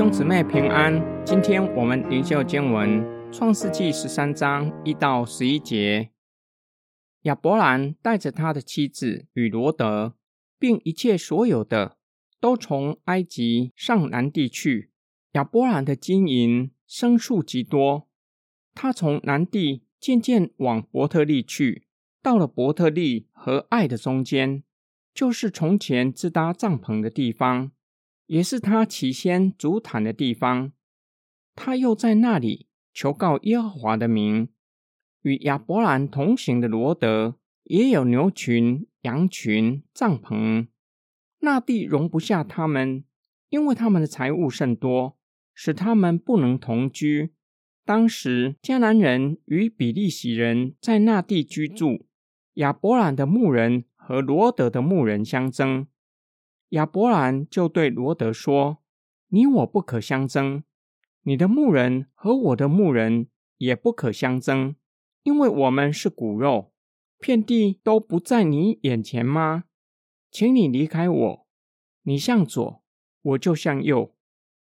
兄姊妹平安，今天我们灵修经文《创世纪》十三章一到十一节。亚伯兰带着他的妻子与罗德，并一切所有的，都从埃及上南地去。亚伯兰的金银牲畜极多，他从南地渐渐往伯特利去，到了伯特利和爱的中间，就是从前自搭帐篷的地方。也是他起先主坛的地方，他又在那里求告耶和华的名。与亚伯兰同行的罗德也有牛群、羊群、帐篷，那地容不下他们，因为他们的财物甚多，使他们不能同居。当时迦南人与比利洗人在那地居住，亚伯兰的牧人和罗德的牧人相争。亚伯兰就对罗德说：“你我不可相争，你的牧人和我的牧人也不可相争，因为我们是骨肉，遍地都不在你眼前吗？请你离开我，你向左，我就向右；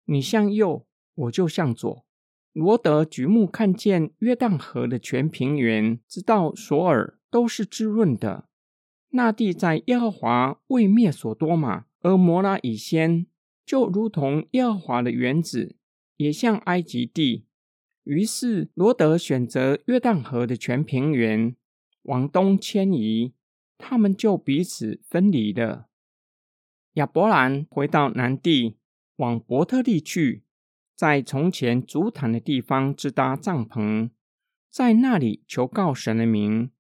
你向右，我就向左。”罗德举目看见约旦河的全平原，直到索尔，都是滋润的。那地在耶和华未灭所多玛。而摩拉以先就如同耶和华的原子，也像埃及地。于是罗德选择约旦河的全平原往东迁移，他们就彼此分离了。亚伯兰回到南地，往伯特利去，在从前足坛的地方支搭帐篷，在那里求告神的名。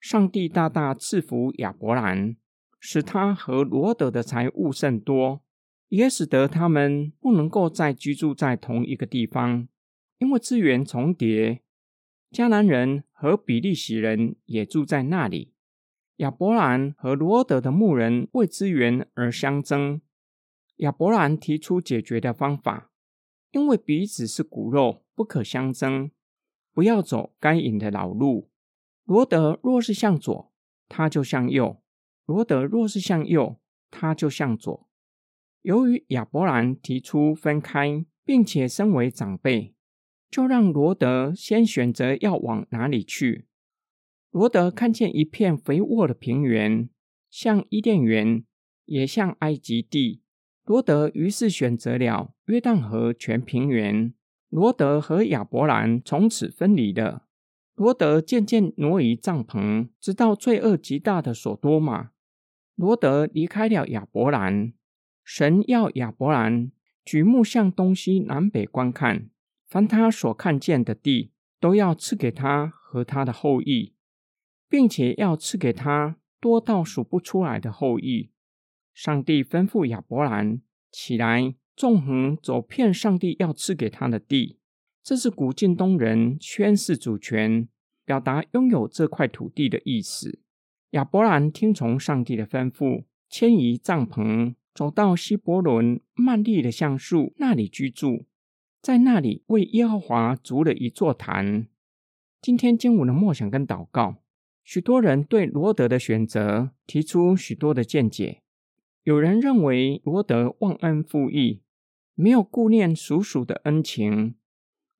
上帝大大赐福亚伯兰。使他和罗德的财物甚多，也使得他们不能够再居住在同一个地方，因为资源重叠。迦南人和比利洗人也住在那里。亚伯兰和罗德的牧人为资源而相争。亚伯兰提出解决的方法，因为彼此是骨肉，不可相争，不要走该隐的老路。罗德若是向左，他就向右。罗德若是向右，他就向左。由于亚伯兰提出分开，并且身为长辈，就让罗德先选择要往哪里去。罗德看见一片肥沃的平原，像伊甸园，也像埃及地。罗德于是选择了约旦河全平原。罗德和亚伯兰从此分离了。罗德渐渐挪移帐篷，直到罪恶极大的索多玛。罗德离开了亚伯兰，神要亚伯兰举目向东西南北观看，凡他所看见的地，都要赐给他和他的后裔，并且要赐给他多到数不出来的后裔。上帝吩咐亚伯兰起来，纵横走遍上帝要赐给他的地。这是古晋东人宣誓主权，表达拥有这块土地的意思。亚伯兰听从上帝的吩咐，迁移帐篷，走到希伯伦曼利的橡树那里居住，在那里为耶和华筑了一座坛。今天经文的默想跟祷告，许多人对罗德的选择提出许多的见解。有人认为罗德忘恩负义，没有顾念叔叔的恩情，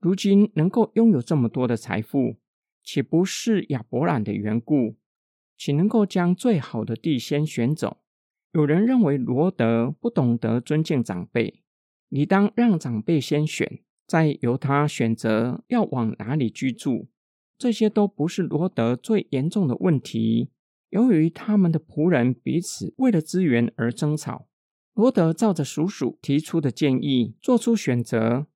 如今能够拥有这么多的财富，岂不是亚伯兰的缘故？岂能够将最好的地先选走？有人认为罗德不懂得尊敬长辈，你当让长辈先选，再由他选择要往哪里居住。这些都不是罗德最严重的问题。由于他们的仆人彼此为了资源而争吵，罗德照着叔叔提出的建议做出选择。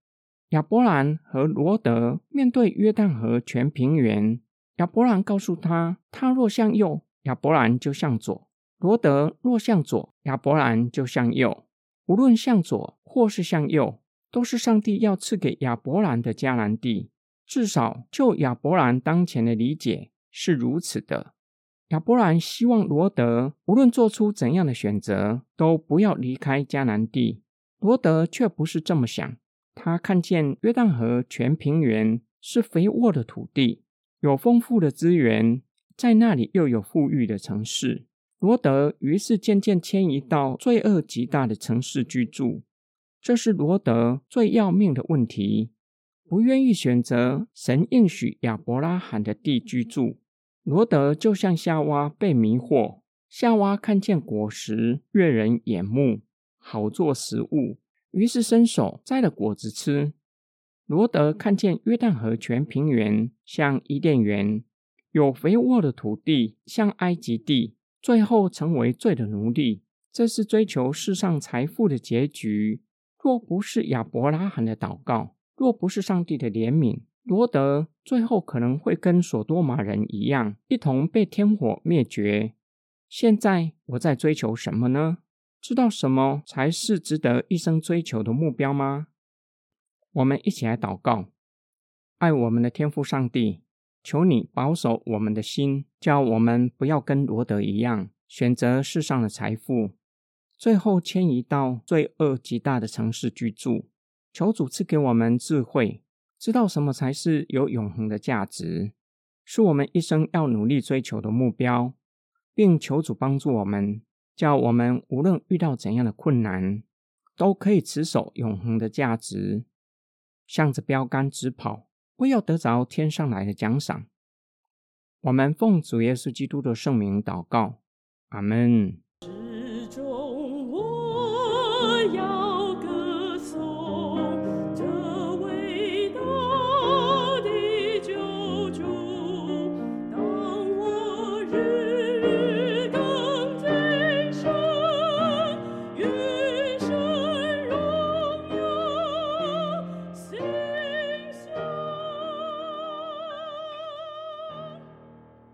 亚伯兰和罗德面对约旦河全平原。亚伯兰告诉他：“他若向右，亚伯兰就向左；罗德若向左，亚伯兰就向右。无论向左或是向右，都是上帝要赐给亚伯兰的迦南地。至少就亚伯兰当前的理解是如此的。亚伯兰希望罗德无论做出怎样的选择，都不要离开迦南地。罗德却不是这么想。他看见约旦河全平原是肥沃的土地。”有丰富的资源，在那里又有富裕的城市。罗德于是渐渐迁移到罪恶极大的城市居住。这是罗德最要命的问题。不愿意选择神应许亚伯拉罕的地居住，罗德就像夏娃被迷惑。夏娃看见果实悦人眼目，好做食物，于是伸手摘了果子吃。罗德看见约旦河全平原像伊甸园，有肥沃的土地像埃及地，最后成为罪的奴隶。这是追求世上财富的结局。若不是亚伯拉罕的祷告。若不是上帝的怜悯，罗德最后可能会跟索多玛人一样，一同被天火灭绝。现在我在追求什么呢？知道什么才是值得一生追求的目标吗？我们一起来祷告：爱我们的天父上帝，求你保守我们的心，叫我们不要跟罗德一样，选择世上的财富，最后迁移到罪恶极大的城市居住。求主赐给我们智慧，知道什么才是有永恒的价值，是我们一生要努力追求的目标，并求主帮助我们，叫我们无论遇到怎样的困难，都可以持守永恒的价值，向着标杆直跑，为要得着天上来的奖赏。我们奉主耶稣基督的圣名祷告，阿门。